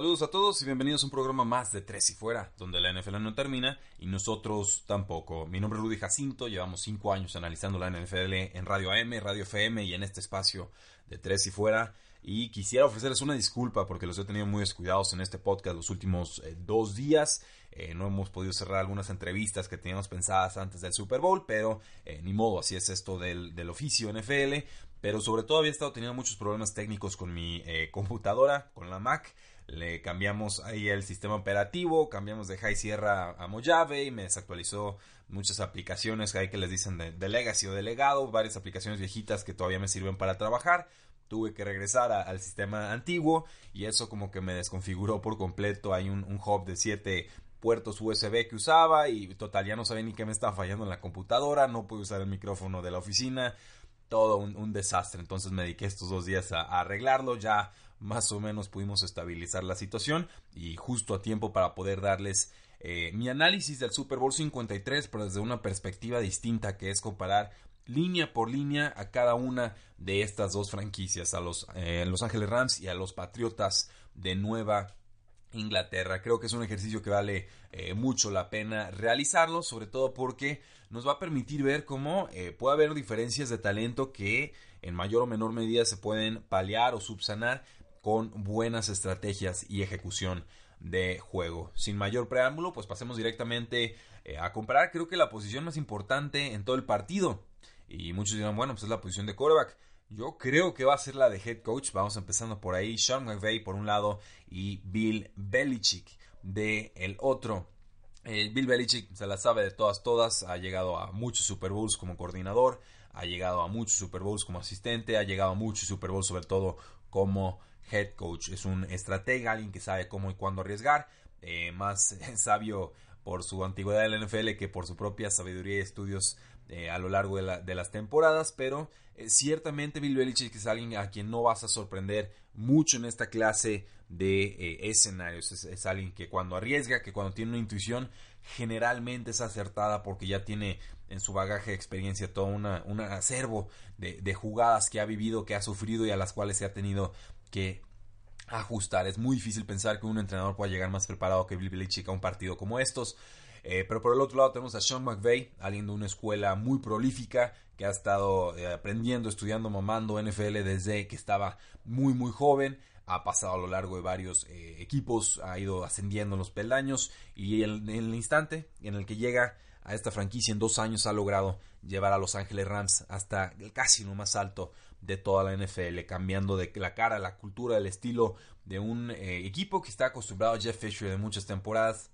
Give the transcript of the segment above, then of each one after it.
Saludos a todos y bienvenidos a un programa más de Tres y Fuera, donde la NFL no termina y nosotros tampoco. Mi nombre es Rudy Jacinto, llevamos cinco años analizando la NFL en Radio AM, Radio FM y en este espacio de Tres y Fuera. Y quisiera ofrecerles una disculpa porque los he tenido muy descuidados en este podcast los últimos eh, dos días. Eh, no hemos podido cerrar algunas entrevistas que teníamos pensadas antes del Super Bowl, pero eh, ni modo, así es esto del, del, oficio NFL. Pero sobre todo había estado teniendo muchos problemas técnicos con mi computadora, con la Mac le cambiamos ahí el sistema operativo, cambiamos de High Sierra a Mojave y me desactualizó muchas aplicaciones que hay que les dicen de, Legacy o de legado, varias aplicaciones viejitas que todavía me sirven para trabajar. Tuve que regresar al sistema antiguo y eso como que me desconfiguró por completo. Hay un, hub de 7 puertos USB que usaba y total ya no sabía ni qué me estaba fallando en la computadora, no pude usar el micrófono de la oficina, todo un, desastre. Entonces me dediqué estos dos días a arreglarlo, ya más o menos pudimos estabilizar la situación y justo a tiempo para poder darles eh, mi análisis del Super Bowl 53, pero desde una perspectiva distinta que es comparar línea por línea a cada una de estas dos franquicias, a los eh, Los Ángeles Rams y a los Patriotas de Nueva Inglaterra. Creo que es un ejercicio que vale eh, mucho la pena realizarlo, sobre todo porque nos va a permitir ver cómo puede haber diferencias de talento que en mayor o menor medida se pueden paliar o subsanar con buenas estrategias y ejecución de juego. Sin mayor preámbulo, pues pasemos directamente eh, a comparar. Creo que la posición más importante en todo el partido. Y muchos dirán, bueno, pues es la posición de quarterback. Yo creo que va a ser la de head coach. Vamos empezando por ahí. Sean McVay por un lado y Bill Belichick de el otro. Eh, Bill Belichick se la sabe de todas, todas. Ha llegado a muchos Super Bowls como coordinador. Ha llegado a muchos Super Bowls como asistente. Ha llegado a muchos Super Bowls sobre todo como head coach. Es un estratega, alguien que sabe cómo y cuándo arriesgar. Eh, más sabio por su antigüedad en la NFL que por su propia sabiduría y estudios eh, a lo largo de, las temporadas. Pero eh, ciertamente Bill Belichick es alguien a quien no vas a sorprender mucho en esta clase de escenarios. Es, alguien que cuando arriesga, que cuando tiene una intuición, generalmente es acertada porque ya tiene en su bagaje de experiencia todo un acervo de, de, jugadas que ha vivido, que ha sufrido y a las cuales se ha tenido que ajustar. Es muy difícil pensar que un entrenador pueda llegar más preparado que Bill Belichick a un partido como estos. Eh, pero por el otro lado tenemos a Sean McVay, alguien de una escuela muy prolífica que ha estado eh, aprendiendo, estudiando, mamando NFL desde que estaba muy muy joven. Ha pasado a lo largo de varios eh, equipos, ha ido ascendiendo en los peldaños y en el instante en el que llega a esta franquicia en dos años ha logrado llevar a Los Ángeles Rams hasta casi lo más alto de toda la NFL, cambiando de la cara, la cultura, el estilo de un eh, equipo que está acostumbrado a Jeff Fisher de muchas temporadas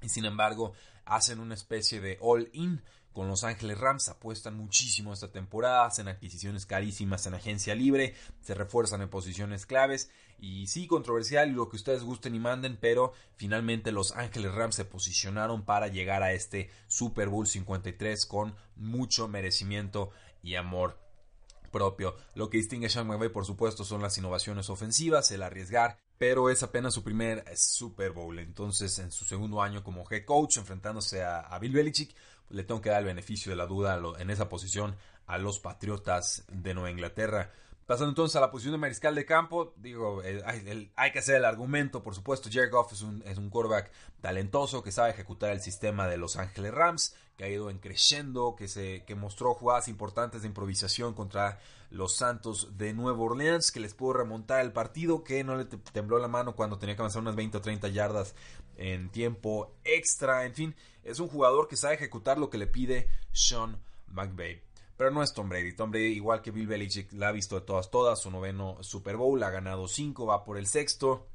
y sin embargo hacen una especie de all-in con Los Ángeles Rams, apuestan muchísimo esta temporada, hacen adquisiciones carísimas en agencia libre, se refuerzan en posiciones claves y sí, controversial y lo que ustedes gusten y manden, pero finalmente Los Ángeles Rams se posicionaron para llegar a este Super Bowl 53 con mucho merecimiento y amor propio. Lo que distingue a Sean McVay, por supuesto, son las innovaciones ofensivas, el arriesgar, pero es apenas su primer Super Bowl. Entonces, en su segundo año como head coach, enfrentándose a, Bill Belichick, le tengo que dar el beneficio de la duda en esa posición a los Patriotas de Nueva Inglaterra. Pasando entonces a la posición de mariscal de campo, digo, eh, hay, que hacer el argumento, por supuesto, Jared Goff es un, es quarterback talentoso que sabe ejecutar el sistema de Los Ángeles Rams, que ha ido en creciendo, que, se, que mostró jugadas importantes de improvisación contra los Santos de Nueva Orleans, que les pudo remontar el partido, que no le tembló la mano cuando tenía que avanzar unas 20 o 30 yardas en tiempo extra, en fin, es un jugador que sabe ejecutar lo que le pide Sean McVay. Pero no es Tom Brady. Tom Brady, igual que Bill Belichick, la ha visto de todas, todas. Su noveno Super Bowl, ha ganado cinco, va por el sexto.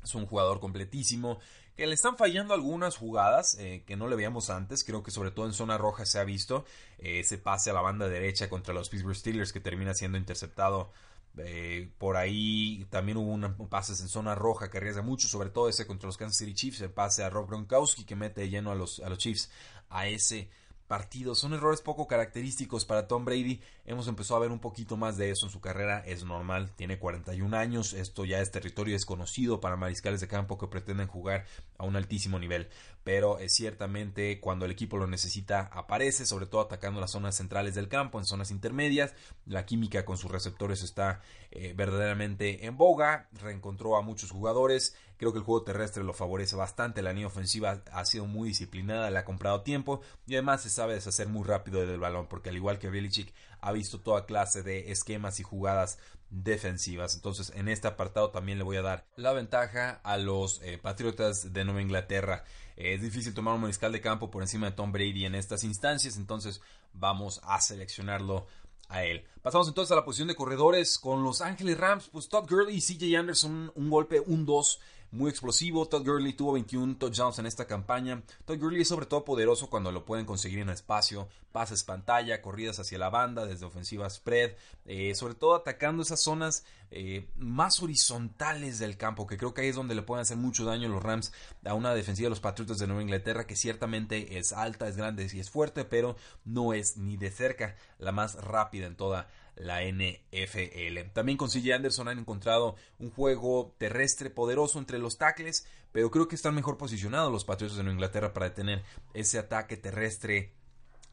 Es un jugador completísimo que le están fallando algunas jugadas eh, que no le veíamos antes. Creo que sobre todo en zona roja se ha visto eh, ese pase a la banda derecha contra los Pittsburgh Steelers que termina siendo interceptado. Eh, por ahí también hubo un pases en zona roja que arriesga mucho, sobre todo ese contra los Kansas City Chiefs, el pase a Rob Gronkowski que mete lleno a los, a los Chiefs a ese partidos. Son errores poco característicos para Tom Brady. Hemos empezado a ver un poquito más de eso en su carrera. Es normal, tiene 41 años. Esto ya es territorio desconocido para mariscales de campo que pretenden jugar a un altísimo nivel. Pero es ciertamente cuando el equipo lo necesita aparece, sobre todo atacando las zonas centrales del campo, en zonas intermedias. La química con sus receptores está eh, verdaderamente en boga. Reencontró a muchos jugadores. Creo que el juego terrestre lo favorece bastante. La línea ofensiva ha sido muy disciplinada, le ha comprado tiempo y además se sabe deshacer muy rápido del balón, porque al igual que Belichick ha visto toda clase de esquemas y jugadas defensivas. Entonces, en este apartado también le voy a dar la ventaja a los eh, Patriotas de Nueva Inglaterra. es difícil tomar un mariscal de campo por encima de Tom Brady en estas instancias, entonces vamos a seleccionarlo a él. Pasamos entonces a la posición de corredores con Los Ángeles Rams. Pues Todd Gurley y CJ Anderson, un golpe, un 2 muy explosivo. Todd Gurley tuvo 21 touchdowns en esta campaña. Todd Gurley es sobre todo poderoso cuando lo pueden conseguir en espacio, pases pantalla, corridas hacia la banda, desde ofensiva spread, eh, sobre todo atacando esas zonas eh, más horizontales del campo, que creo que ahí es donde le pueden hacer mucho daño los Rams a una defensiva de los Patriotas de Nueva Inglaterra, que ciertamente es alta, es grande y es fuerte, pero no es ni de cerca la más rápida en toda la NFL. También con CJ Anderson han encontrado un juego terrestre poderoso entre los tackles, pero creo que están mejor posicionados los Patriotas de Inglaterra para detener ese ataque terrestre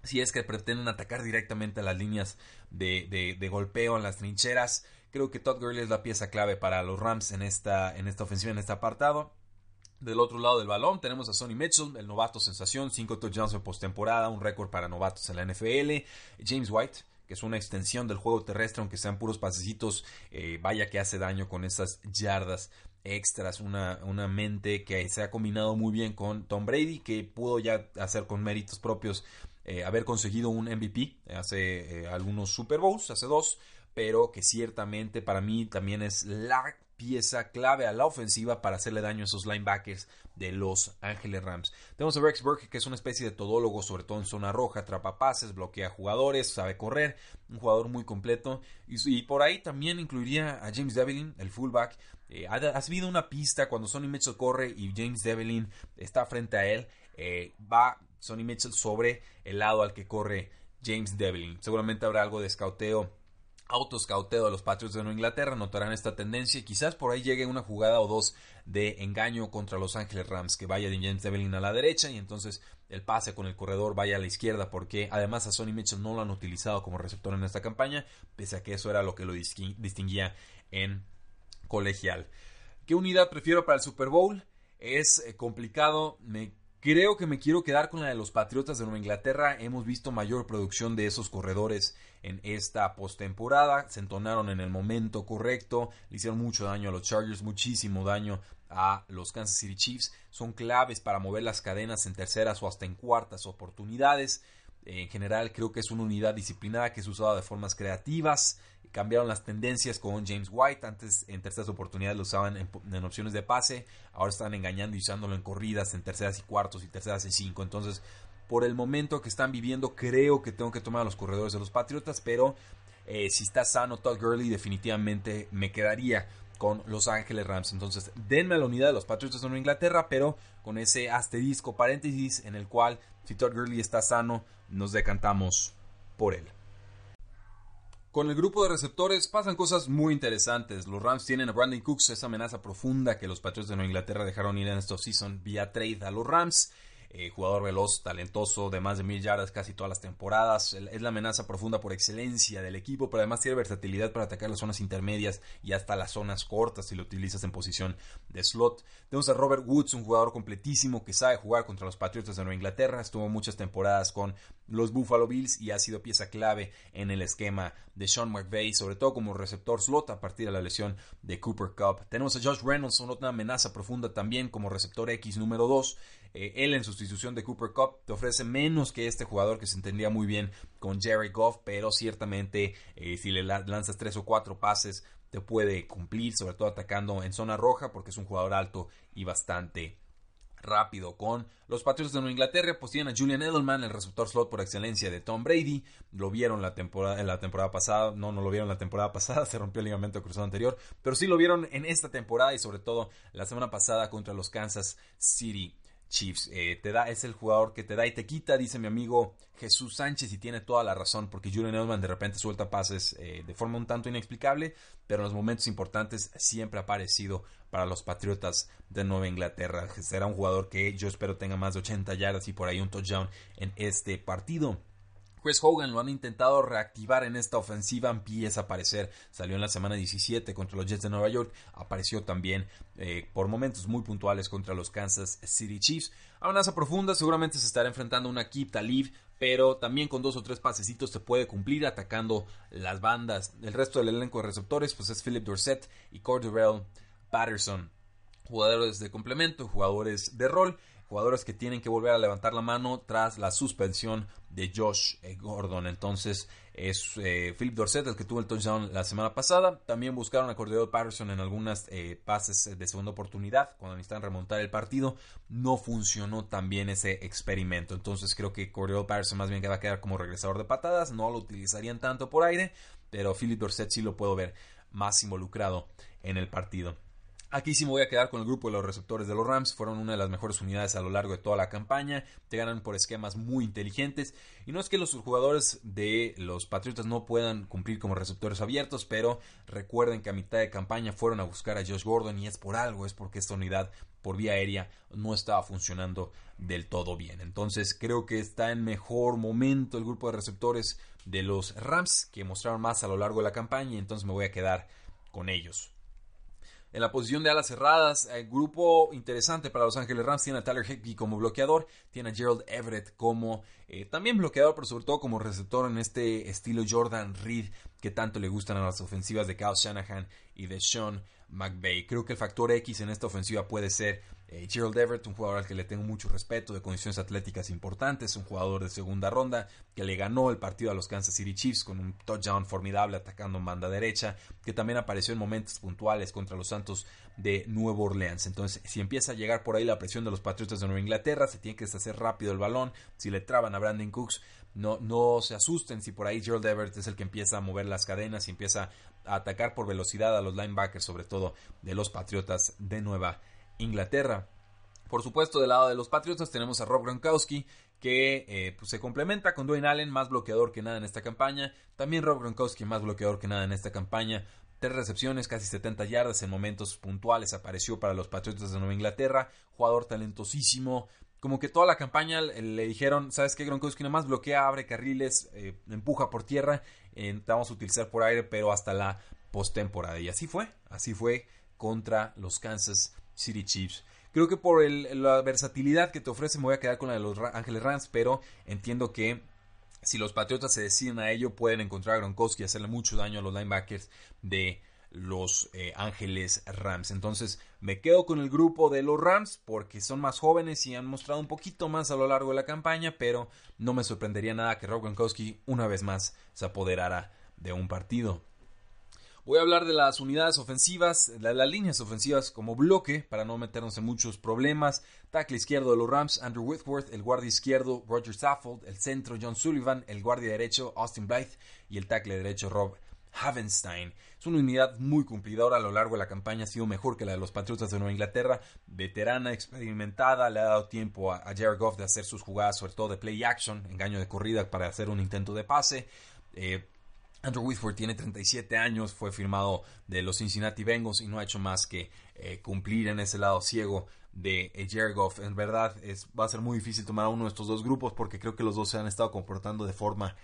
si es que pretenden atacar directamente a las líneas de, de, golpeo en las trincheras. Creo que Todd Gurley es la pieza clave para los Rams en esta, en esta ofensiva, en este apartado. Del otro lado del balón tenemos a Sonny Mitchell, el novato sensación, 5 touchdowns en postemporada, un récord para novatos en la NFL. James White, que es una extensión del juego terrestre, aunque sean puros pasecitos, eh, vaya que hace daño con esas yardas extras, una, una, mente que se ha combinado muy bien con Tom Brady, que pudo ya hacer con méritos propios eh, haber conseguido un MVP hace eh, algunos Super Bowls, hace dos, pero que ciertamente para mí también es la pieza clave a la ofensiva para hacerle daño a esos linebackers de Los Ángeles Rams. Tenemos a Rex Burke, que es una especie de todólogo, sobre todo en zona roja, atrapa pases, bloquea jugadores, sabe correr, un jugador muy completo. Y, por ahí también incluiría a James Devlin, el fullback. Eh, ha, una pista cuando Sonny Mitchell corre y James Devlin está frente a él. Eh, va Sonny Mitchell sobre el lado al que corre James Devlin. Seguramente habrá algo de escauteo autoscauteo de los Patriots de Nueva Inglaterra notarán esta tendencia y quizás por ahí llegue una jugada o dos de engaño contra Los Ángeles Rams que vaya de James a la derecha y entonces el pase con el corredor vaya a la izquierda porque además a Sonny Mitchell no lo han utilizado como receptor en esta campaña pese a que eso era lo que lo distinguía en colegial. ¿Qué unidad prefiero para el Super Bowl? Es eh, complicado, me Creo que me quiero quedar con la de los Patriotas de Nueva Inglaterra. Hemos visto mayor producción de esos corredores en esta postemporada. Se entonaron en el momento correcto. Le hicieron mucho daño a los Chargers, muchísimo daño a los Kansas City Chiefs. Son claves para mover las cadenas en terceras o hasta en cuartas oportunidades. En general, creo que es una unidad disciplinada que es usada de formas creativas cambiaron las tendencias con James White. Antes en terceras oportunidades lo usaban en, opciones de pase. Ahora están engañando y usándolo en corridas, en terceras y cuartos y terceras y cinco. Entonces, por el momento que están viviendo, creo que tengo que tomar a los corredores de los Patriotas. Pero eh, si está sano Todd Gurley, definitivamente me quedaría con Los Ángeles Rams. Entonces, denme la unidad de los Patriotas de Nueva Inglaterra, pero con ese asterisco paréntesis en el cual, si Todd Gurley está sano, nos decantamos por él. Con el grupo de receptores pasan cosas muy interesantes. Los Rams tienen a Brandon Cooks, esa amenaza profunda que los Patriots de Nueva Inglaterra dejaron ir en esta season vía trade a los Rams. Eh, jugador veloz, talentoso, de más de mil yardas casi todas las temporadas. Es la amenaza profunda por excelencia del equipo, pero además tiene versatilidad para atacar las zonas intermedias y hasta las zonas cortas si lo utilizas en posición de slot. Tenemos a Robert Woods, un jugador completísimo que sabe jugar contra los Patriotas de Nueva Inglaterra. Estuvo muchas temporadas con los Buffalo Bills y ha sido pieza clave en el esquema de Sean McVay, sobre todo como receptor slot a partir de la lesión de Cooper Cup. Tenemos a Josh Reynolds, una amenaza profunda también como receptor X número 2. Eh, él en sustitución de Cooper Cup te ofrece menos que este jugador que se entendía muy bien con Jerry Goff, pero ciertamente eh, si le lanzas tres o cuatro pases te puede cumplir, sobre todo atacando en zona roja porque es un jugador alto y bastante rápido con los Patriots de Nueva Inglaterra, pues tienen a Julian Edelman, el receptor slot por excelencia de Tom Brady. Lo vieron la temporada, la temporada pasada, no, no lo vieron la temporada pasada, se rompió el ligamento cruzado anterior, pero sí lo vieron en esta temporada y sobre todo la semana pasada contra los Kansas City Chiefs. Eh, te da, es el jugador que te da y te quita, dice mi amigo Jesús Sánchez, y tiene toda la razón, porque Julian Edelman de repente suelta pases eh, de forma un tanto inexplicable, pero en los momentos importantes siempre ha aparecido para los Patriotas de Nueva Inglaterra. Será un jugador que yo espero tenga más de 80 yardas y por ahí un touchdown en este partido. Chris Hogan lo han intentado reactivar en esta ofensiva, empieza a aparecer, salió en la semana 17 contra los Jets de Nueva York, apareció también eh, por momentos muy puntuales contra los Kansas City Chiefs. Amenaza profunda, seguramente se estará enfrentando una Keep Talib, pero también con dos o tres pasecitos se puede cumplir atacando las bandas. El resto del elenco de receptores pues es Philip Dorset y Cordell Patterson. Jugadores de complemento, jugadores de rol jugadores que tienen que volver a levantar la mano tras la suspensión de Josh Gordon. Entonces es eh, Philip Dorset el que tuvo el touchdown la semana pasada. También buscaron a Cordero Patterson en algunas eh, pases de segunda oportunidad cuando necesitan remontar el partido. No funcionó tan bien ese experimento. Entonces creo que Cordero Patterson más bien que va a quedar como regresador de patadas. No lo utilizarían tanto por aire. Pero Philip Dorset sí lo puedo ver más involucrado en el partido. Aquí sí me voy a quedar con el grupo de los receptores de los Rams. Fueron una de las mejores unidades a lo largo de toda la campaña. Te ganan por esquemas muy inteligentes. Y no es que los jugadores de los Patriotas no puedan cumplir como receptores abiertos, pero recuerden que a mitad de campaña fueron a buscar a Josh Gordon y es por algo, es porque esta unidad por vía aérea no estaba funcionando del todo bien. Entonces creo que está en mejor momento el grupo de receptores de los Rams que mostraron más a lo largo de la campaña entonces me voy a quedar con ellos. En la posición de alas cerradas, el grupo interesante para Los Ángeles Rams. Tiene a Tyler Higbee como bloqueador, tiene a Gerald Everett como eh, también bloqueador, pero sobre todo como receptor en este estilo Jordan Reed que tanto le gustan a las ofensivas de Kyle Shanahan y de Sean McVay. Creo que el factor X en esta ofensiva puede ser eh, Gerald Everett, un jugador al que le tengo mucho respeto, de condiciones atléticas importantes, un jugador de segunda ronda que le ganó el partido a los Kansas City Chiefs con un touchdown formidable atacando en banda derecha, que también apareció en momentos puntuales contra los Santos de Nueva Orleans. Entonces, si empieza a llegar por ahí la presión de los Patriotas de Nueva Inglaterra, se tiene que deshacer rápido el balón. Si le traban a Brandon Cooks, no, no se asusten si por ahí Gerald Everett es el que empieza a mover las cadenas y empieza a atacar por velocidad a los linebackers, sobre todo de los Patriotas de Nueva Inglaterra. Por supuesto, del lado de los Patriotas tenemos a Rob Gronkowski, que eh, pues, se complementa con Dwayne Allen, más bloqueador que nada en esta campaña. También Rob Gronkowski, más bloqueador que nada en esta campaña. Tres recepciones, casi 70 yardas en momentos puntuales. Apareció para los Patriotas de Nueva Inglaterra. Jugador talentosísimo. Como que toda la campaña le dijeron, ¿sabes qué? Gronkowski nada más bloquea, abre carriles, eh, empuja por tierra. Eh, vamos a utilizar por aire, pero hasta la postemporada. Y así fue. Así fue contra los Kansas City Chiefs. Creo que por la versatilidad que te ofrece me voy a quedar con la de los Ángeles Rams, pero entiendo que si los Patriotas se deciden a ello, pueden encontrar a Gronkowski y hacerle mucho daño a los linebackers de los eh, Ángeles Rams. Entonces me quedo con el grupo de los Rams porque son más jóvenes y han mostrado un poquito más a lo largo de la campaña, pero no me sorprendería nada que Rob Gronkowski una vez más se apoderara de un partido. Voy a hablar de las unidades ofensivas, de las líneas ofensivas como bloque, para no meternos en muchos problemas. Tackle izquierdo de los Rams, Andrew Whitworth. El guardia izquierdo, Roger Saffold. El centro, John Sullivan. El guardia derecho, Austin Blythe. Y el tackle derecho, Rob Havenstein. Es una unidad muy cumplidora a lo largo de la campaña, ha sido mejor que la de los Patriotas de Nueva Inglaterra, veterana, experimentada, le ha dado tiempo a, Jared Goff de hacer sus jugadas, sobre todo de play action, engaño de corrida para hacer un intento de pase. Eh, Andrew Whitford tiene 37 años, fue firmado de los Cincinnati Bengals y no ha hecho más que eh, cumplir en ese lado ciego de eh, Jared Goff. En verdad es, va a ser muy difícil tomar a uno de estos dos grupos porque creo que los dos se han estado comportando de forma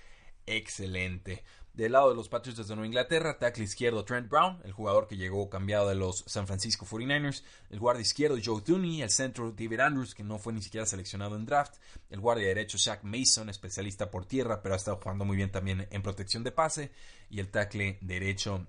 excelente. Del lado de los Patriots de Nueva Inglaterra, tackle izquierdo Trent Brown, el jugador que llegó cambiado de los San Francisco 49ers. El guardia izquierdo Joe Tooney, el centro David Andrews, que no fue ni siquiera seleccionado en draft. El guardia derecho Shaq Mason, especialista por tierra, pero ha estado jugando muy bien también en protección de pase. Y el tackle derecho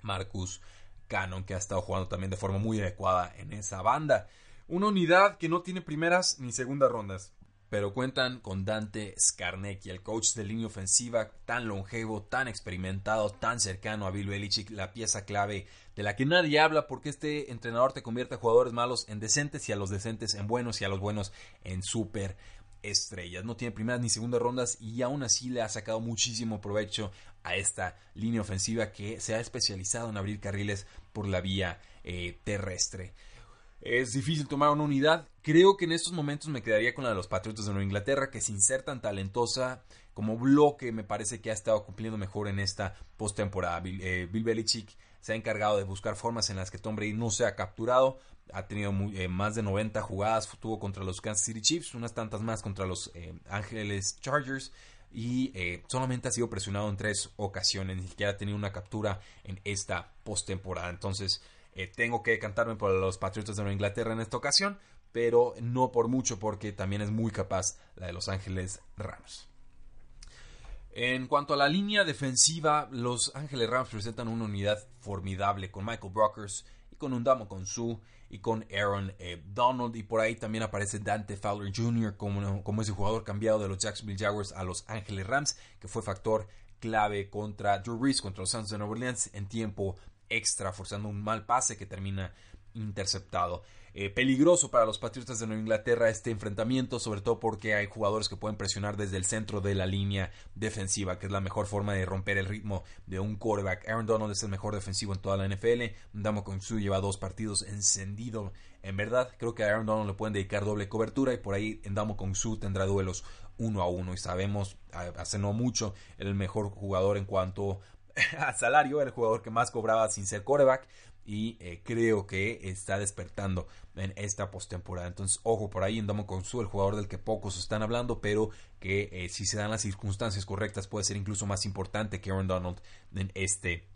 Marcus Cannon, que ha estado jugando también de forma muy adecuada en esa banda. Una unidad que no tiene primeras ni segundas rondas. Pero cuentan con Dante Scarnecchi, el coach de línea ofensiva tan longevo, tan experimentado, tan cercano a Bill Belichick, la pieza clave de la que nadie habla porque este entrenador te convierte a jugadores malos en decentes y a los decentes en buenos y a los buenos en super estrellas. No tiene primeras ni segundas rondas y aún así le ha sacado muchísimo provecho a esta línea ofensiva que se ha especializado en abrir carriles por la vía eh, terrestre. Es difícil tomar una unidad. Creo que en estos momentos me quedaría con la de los Patriotas de Nueva Inglaterra, que sin ser tan talentosa como bloque, me parece que ha estado cumpliendo mejor en esta postemporada. Bill, eh, Belichick se ha encargado de buscar formas en las que Tom Brady no se ha capturado. Ha tenido eh, más de 90 jugadas, tuvo contra los Kansas City Chiefs, unas tantas más contra los eh, Ángeles Chargers y solamente ha sido presionado en tres ocasiones, ni siquiera ha tenido una captura en esta postemporada. Entonces, eh, tengo que cantarme por los Patriotas de Nueva Inglaterra en esta ocasión, pero no por mucho porque también es muy capaz la de Los Ángeles Rams. En cuanto a la línea defensiva, Los Ángeles Rams presentan una unidad formidable con Michael Brockers y con Undamo Su y con Aaron eh, Donald y por ahí también aparece Dante Fowler Jr. Como, como ese jugador cambiado de los Jacksonville Jaguars a Los Ángeles Rams que fue factor clave contra Drew Brees, contra los Santos de Nueva Orleans en tiempo extra, forzando un mal pase que termina interceptado. Eh, peligroso para los Patriotas de Nueva Inglaterra este enfrentamiento, sobre todo porque hay jugadores que pueden presionar desde el centro de la línea defensiva, que es la mejor forma de romper el ritmo de un quarterback. Aaron Donald es el mejor defensivo en toda la NFL. Damo Su lleva dos partidos encendido. En verdad, creo que a Aaron Donald le pueden dedicar doble cobertura y por ahí Damo Su tendrá duelos uno a uno. Y sabemos, hace no mucho, el mejor jugador en cuanto a salario, el jugador que más cobraba sin ser coreback y eh, creo que está despertando en esta postemporada. Entonces, ojo por ahí en Damo Su, el jugador del que pocos están hablando, pero que eh, si se dan las circunstancias correctas puede ser incluso más importante que Aaron Donald en este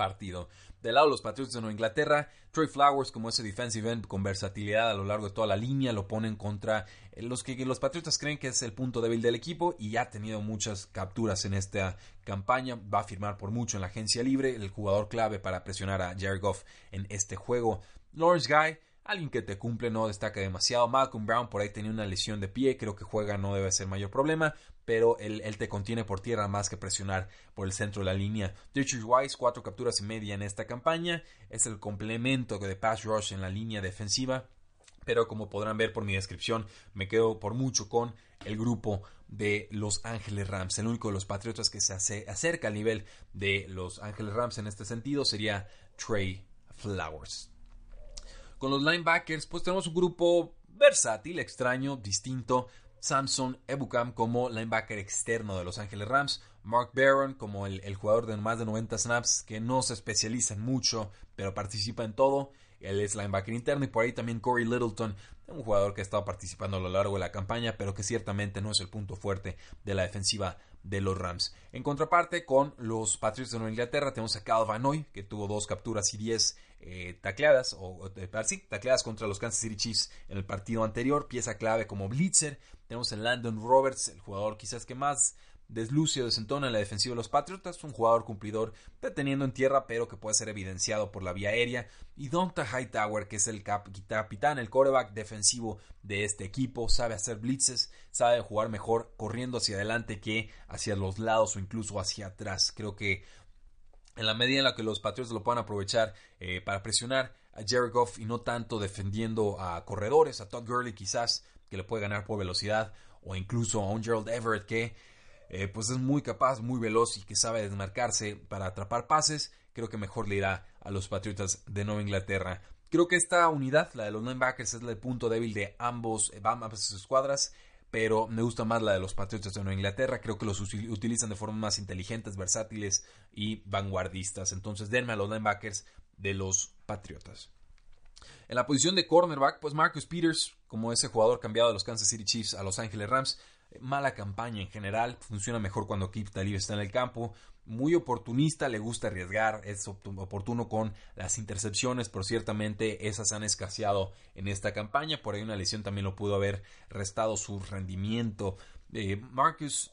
partido. Del lado los Patriots de Nueva Inglaterra, Troy Flowers como ese defensive end con versatilidad a lo largo de toda la línea lo ponen contra eh, los que los Patriotas creen que es el punto débil del equipo y ha tenido muchas capturas en esta campaña. Va a firmar por mucho en la agencia libre, el jugador clave para presionar a Jared Goff en este juego. Lawrence Guy Alguien que te cumple no destaca demasiado. Malcolm Brown por ahí tenía una lesión de pie, creo que juega no debe ser mayor problema, pero él, te contiene por tierra más que presionar por el centro de la línea. Richard Wise, cuatro capturas y media en esta campaña, es el complemento de pass rush en la línea defensiva, pero como podrán ver por mi descripción, me quedo por mucho con el grupo de Los Ángeles Rams. El único de los Patriotas que se acerca al nivel de Los Ángeles Rams en este sentido sería Trey Flowers. Con los linebackers, pues tenemos un grupo versátil, extraño, distinto. Samson Ebukam como linebacker externo de Los Ángeles Rams, Mark Barron como el, jugador de más de 90 snaps que no se especializa en mucho, pero participa en todo. Él es linebacker interno y por ahí también Corey Littleton, un jugador que ha estado participando a lo largo de la campaña, pero que ciertamente no es el punto fuerte de la defensiva de los Rams. En contraparte, con los Patriots de Nueva Inglaterra, tenemos a Cal Vanoy, que tuvo dos capturas y diez eh, tacleadas, o, sí, tacleadas contra los Kansas City Chiefs en el partido anterior, pieza clave como blitzer. Tenemos a Landon Roberts, el jugador quizás que más desluce o desentona en la defensiva de los Patriotas, un jugador cumplidor deteniendo en tierra, pero que puede ser evidenciado por la vía aérea. Y Donta Hightower, que es el capitán, el coreback defensivo de este equipo, sabe hacer blitzes, sabe jugar mejor corriendo hacia adelante que hacia los lados o incluso hacia atrás. Creo que en la medida en la que los Patriotas lo puedan aprovechar eh, para presionar a Jared Goff y no tanto defendiendo a corredores, a Todd Gurley quizás, que le puede ganar por velocidad, o incluso a un Gerald Everett que eh, pues es muy capaz, muy veloz y que sabe desmarcarse para atrapar pases, creo que mejor le irá a los Patriotas de Nueva Inglaterra. Creo que esta unidad, la de los linebackers, es el punto débil de ambos, eh, ambas escuadras, pero me gusta más la de los Patriotas de Nueva Inglaterra. Creo que los utilizan de forma más inteligentes, versátiles y vanguardistas. Entonces, denme a los linebackers de los Patriotas. En la posición de cornerback, pues Marcus Peters, como ese jugador cambiado de los Kansas City Chiefs a Los Ángeles Rams, mala campaña en general, funciona mejor cuando Keith Talib está en el campo, muy oportunista, le gusta arriesgar, es oportuno con las intercepciones, pero ciertamente esas han escaseado en esta campaña, por ahí una lesión también lo pudo haber restado su rendimiento. Eh, Marcus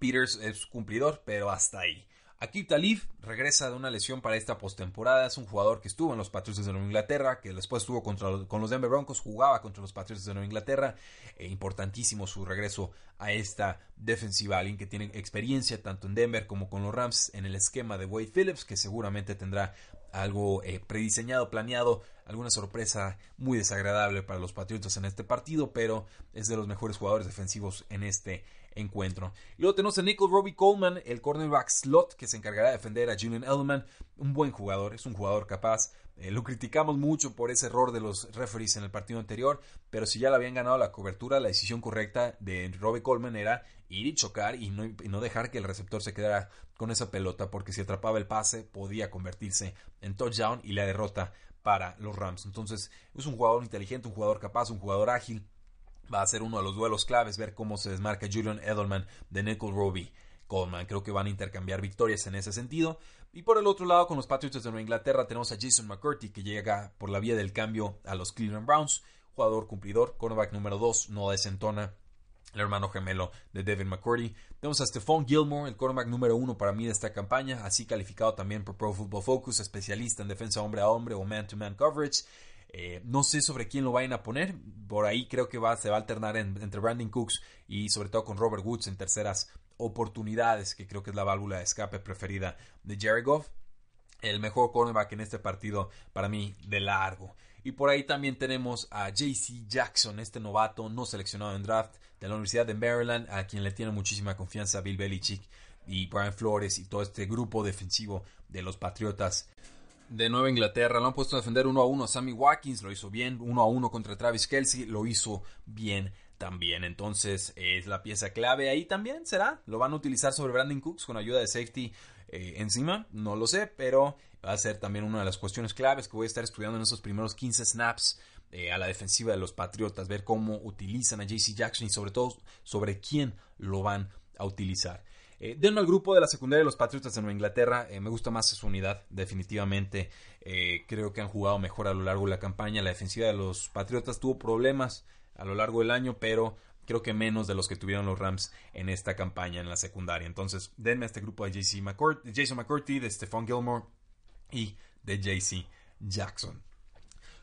Peters es cumplidor, pero hasta ahí. Akib Talib regresa de una lesión para esta postemporada. Es un jugador que estuvo en los Patriots de Nueva Inglaterra, que después estuvo con los Denver Broncos, jugaba contra los Patriots de Nueva Inglaterra. Eh, importantísimo su regreso a esta defensiva. Alguien que tiene experiencia tanto en Denver como con los Rams en el esquema de Wade Phillips, que seguramente tendrá algo eh, prediseñado, planeado, alguna sorpresa muy desagradable para los Patriots en este partido, pero es de los mejores jugadores defensivos en este encuentro. Y luego tenemos a Nickel Robbie Coleman, el cornerback slot que se encargará de defender a Julian Edelman, un buen jugador, es un jugador capaz. Eh, lo criticamos mucho por ese error de los referees en el partido anterior, pero si ya le habían ganado la cobertura, la decisión correcta de Robbie Coleman era ir y chocar y no, y no dejar que el receptor se quedara con esa pelota, porque si atrapaba el pase podía convertirse en touchdown y la derrota para los Rams. Entonces es un jugador inteligente, un jugador capaz, un jugador ágil va a ser uno de los duelos claves, ver cómo se desmarca Julian Edelman de Nickel Robbie Coleman. Creo que van a intercambiar victorias en ese sentido. Y por el otro lado, con los Patriots de Nueva Inglaterra, tenemos a Jason McCurdy, que llega por la vía del cambio a los Cleveland Browns. Jugador cumplidor, cornerback número 2, no desentona el hermano gemelo de Devin McCurdy. Tenemos a Stephon Gilmore, el cornerback número uno para mí de esta campaña, así calificado también por Pro Football Focus, especialista en defensa hombre a hombre o man-to-man coverage. Eh, no sé sobre quién lo vayan a poner. Por ahí creo que va, se va a alternar entre Brandon Cooks y sobre todo con Robert Woods en terceras oportunidades, que creo que es la válvula de escape preferida de Jerry Goff. El mejor cornerback en este partido para mí de largo. Y por ahí también tenemos a JC Jackson, este novato no seleccionado en draft de la Universidad de Maryland, a quien le tiene muchísima confianza Bill Belichick y Brian Flores y todo este grupo defensivo de los Patriotas de Nueva Inglaterra. Lo han puesto a defender uno a uno a Sammy Watkins, lo hizo bien. Uno a uno contra Travis Kelsey, lo hizo bien también. Entonces es la pieza clave ahí también, ¿será? Lo van a utilizar sobre Brandon Cooks con ayuda de safety eh, encima, no lo sé, pero va a ser también una de las cuestiones claves que voy a estar estudiando en esos primeros 15 snaps eh, a la defensiva de los Patriotas, ver cómo utilizan a JC Jackson y sobre todo sobre quién lo van a utilizar. Eh, denme al grupo de la secundaria de los Patriotas de Nueva Inglaterra. Eh, me gusta más su unidad, definitivamente. Eh, creo que han jugado mejor a lo largo de la campaña. La defensiva de los Patriotas tuvo problemas a lo largo del año, pero creo que menos de los que tuvieron los Rams en esta campaña en la secundaria. Entonces, denme a este grupo de JC Jason McCourty, de Stephon Gilmore y de JC Jackson.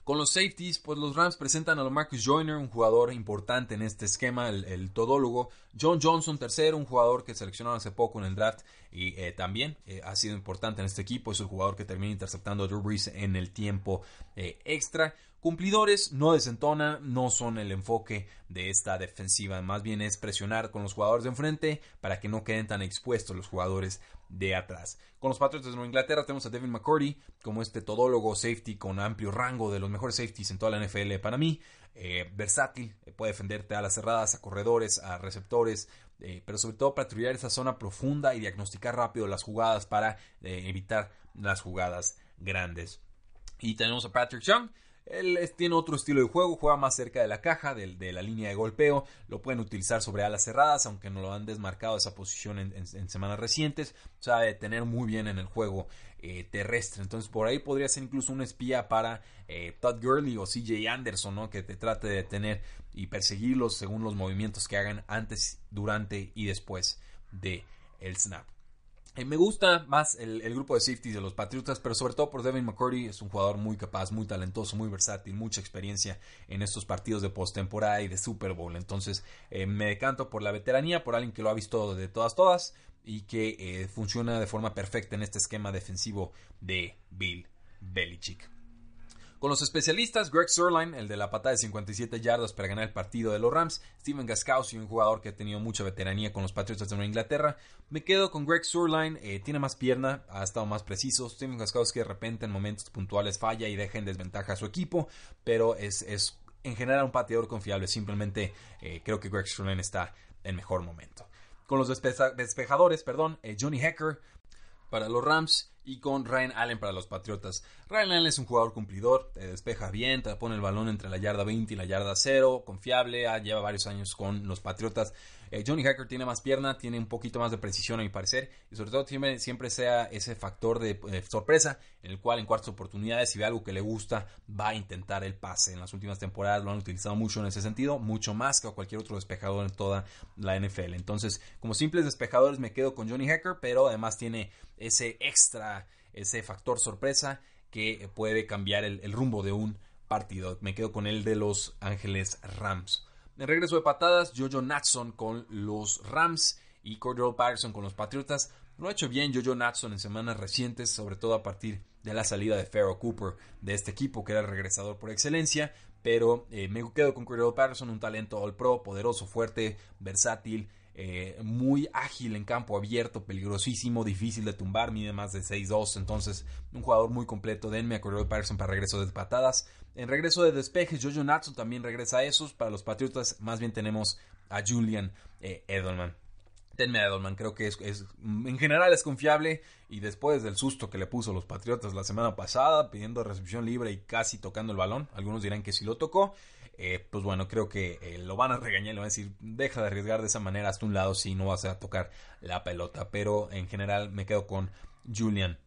Con los safeties, pues los Rams presentan a Marcus Joyner, un jugador importante en este esquema, el, todólogo. John Johnson, tercero, un jugador que seleccionaron hace poco en el draft y eh, también eh, ha sido importante en este equipo. Es el jugador que termina interceptando a Drew Brees en el tiempo eh, extra. Cumplidores no desentona, no son el enfoque de esta defensiva, más bien es presionar con los jugadores de enfrente para que no queden tan expuestos los jugadores de atrás. Con los Patriots de Nueva Inglaterra tenemos a Devin McCurdy como este todólogo safety con amplio rango de los mejores safeties en toda la NFL para mí. Eh, versátil, eh, puede defenderte a las cerradas, a corredores, a receptores, eh, pero sobre todo patrullar esa zona profunda y diagnosticar rápido las jugadas para evitar las jugadas grandes. Y tenemos a Patrick Young, él tiene otro estilo de juego, juega más cerca de la caja, de, la línea de golpeo. Lo pueden utilizar sobre alas cerradas, aunque no lo han desmarcado esa posición en, semanas recientes. Sabe tener muy bien en el juego eh, terrestre. Entonces, por ahí podría ser incluso un espía para eh, Todd Gurley o CJ Anderson, ¿no? que te trate de detener y perseguirlos según los movimientos que hagan antes, durante y después de el snap. Eh, me gusta más el, grupo de safeties de los Patriotas, pero sobre todo por Devin McCurdy. Es un jugador muy capaz, muy talentoso, muy versátil, mucha experiencia en estos partidos de postemporada y de Super Bowl. Entonces eh, me decanto por la veteranía, por alguien que lo ha visto de todas, todas y que eh, funciona de forma perfecta en este esquema defensivo de Bill Belichick. Con los especialistas, Greg Sirline, el de la patada de 57 yardas para ganar el partido de los Rams, Steven Gaskowski, un jugador que ha tenido mucha veteranía con los Patriotas de Inglaterra. Me quedo con Greg Sirline, eh, tiene más pierna, ha estado más preciso. Steven Gaskowski de repente en momentos puntuales falla y deja en desventaja a su equipo, pero es, en general un pateador confiable. Simplemente eh, creo que Greg Sirline está en mejor momento. Con los despejadores, perdón, eh, Johnny Hecker, para los Rams, y con Ryan Allen para los Patriotas. Ryan Allen es un jugador cumplidor, te despeja bien, te pone el balón entre la yarda 20 y la yarda 0, confiable, ah, lleva varios años con los Patriotas. Eh, Johnny Hacker tiene más pierna, tiene un poquito más de precisión a mi parecer y sobre todo siempre, siempre sea ese factor de, sorpresa en el cual en cuartas oportunidades si ve algo que le gusta va a intentar el pase. En las últimas temporadas lo han utilizado mucho en ese sentido, mucho más que cualquier otro despejador en toda la NFL. Entonces como simples despejadores me quedo con Johnny Hacker, pero además tiene ese extra, ese factor sorpresa que puede cambiar el, el rumbo de un partido. Me quedo con el de Los Ángeles Rams. En regreso de patadas, Jojo Natson con los Rams y Cordell Patterson con los Patriotas. Lo ha hecho bien Jojo Natson en semanas recientes, sobre todo a partir de la salida de Pharaoh Cooper de este equipo, que era el regresador por excelencia. Pero eh, me quedo con Cordell Patterson, un talento all pro, poderoso, fuerte, versátil eh, muy ágil en campo abierto, peligrosísimo, difícil de tumbar, mide más de 6'2, entonces un jugador muy completo. Denme a Cordell Patterson para regreso de patadas. En regreso de despejes, Jojo Natson también regresa a esos. Para los Patriotas, más bien tenemos a Julian eh, Edelman. Denme a Edelman, creo que es, en general es confiable y después del susto que le puso los Patriotas la semana pasada, pidiendo recepción libre y casi tocando el balón, algunos dirán que sí lo tocó, eh, pues bueno, creo que eh, lo van a regañar, le van a decir, deja de arriesgar de esa manera hasta un lado si no vas a tocar la pelota. Pero en general me quedo con Julian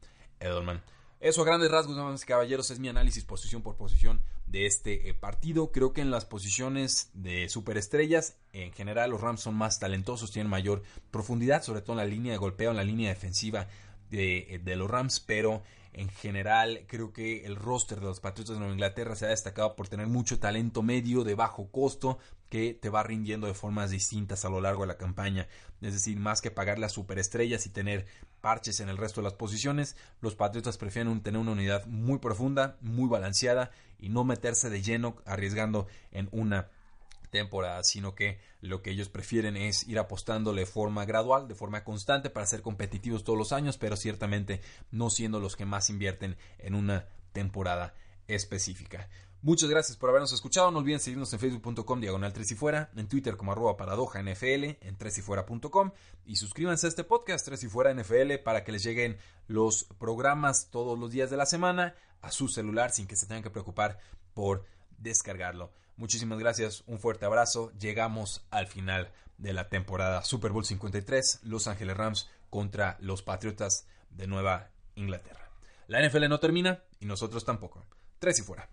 Edelman. Eso a grandes rasgos, damas y caballeros, es mi análisis posición por posición de este eh, partido. Creo que en las posiciones de superestrellas, en general los Rams son más talentosos, tienen mayor profundidad, sobre todo en la línea de golpeo, en la línea defensiva de, de los Rams, pero en general, creo que el roster de los Patriotas de Nueva Inglaterra se ha destacado por tener mucho talento medio de bajo costo que te va rindiendo de formas distintas a lo largo de la campaña. Es decir, más que pagar las superestrellas y tener parches en el resto de las posiciones, los Patriotas prefieren tener una unidad muy profunda, muy balanceada y no meterse de lleno arriesgando en una temporada, sino que lo que ellos prefieren es ir apostándole de forma gradual, de forma constante para ser competitivos todos los años, pero ciertamente no siendo los que más invierten en una temporada específica. Muchas gracias por habernos escuchado. No olviden seguirnos en facebook.com diagonal 3 y fuera, en Twitter como arroba paradoja NFL, en 3 y fuera.com y suscríbanse a este podcast 3 y fuera NFL para que les lleguen los programas todos los días de la semana a su celular sin que se tengan que preocupar por descargarlo. Muchísimas gracias, un fuerte abrazo. Llegamos al final de la temporada Super Bowl 53, Los Ángeles Rams contra los Patriotas de Nueva Inglaterra. La NFL no termina y nosotros tampoco. Tres y fuera.